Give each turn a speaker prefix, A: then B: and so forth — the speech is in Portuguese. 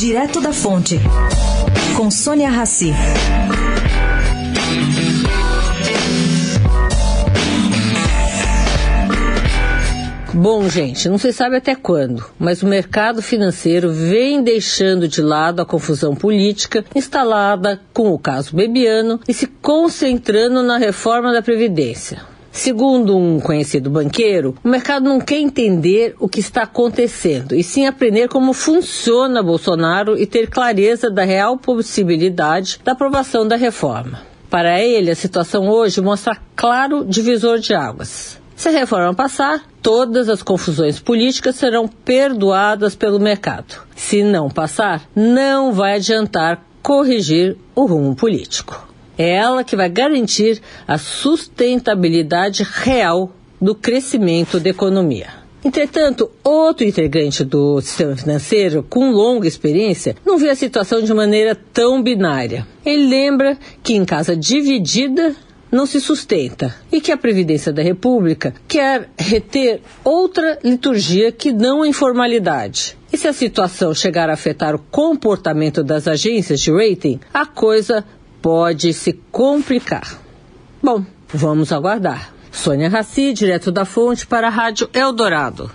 A: Direto da Fonte, com Sônia Rassi.
B: Bom, gente, não se sabe até quando, mas o mercado financeiro vem deixando de lado a confusão política instalada com o caso Bebiano e se concentrando na reforma da Previdência. Segundo um conhecido banqueiro, o mercado não quer entender o que está acontecendo, e sim aprender como funciona Bolsonaro e ter clareza da real possibilidade da aprovação da reforma. Para ele, a situação hoje mostra claro divisor de águas. Se a reforma passar, todas as confusões políticas serão perdoadas pelo mercado. Se não passar, não vai adiantar corrigir o rumo político. É ela que vai garantir a sustentabilidade real do crescimento da economia. Entretanto, outro integrante do sistema financeiro, com longa experiência, não vê a situação de maneira tão binária. Ele lembra que em casa dividida não se sustenta e que a Previdência da República quer reter outra liturgia que não a informalidade. E se a situação chegar a afetar o comportamento das agências de rating, a coisa pode se complicar. Bom, vamos aguardar. Sônia Raci, direto da fonte para a Rádio Eldorado.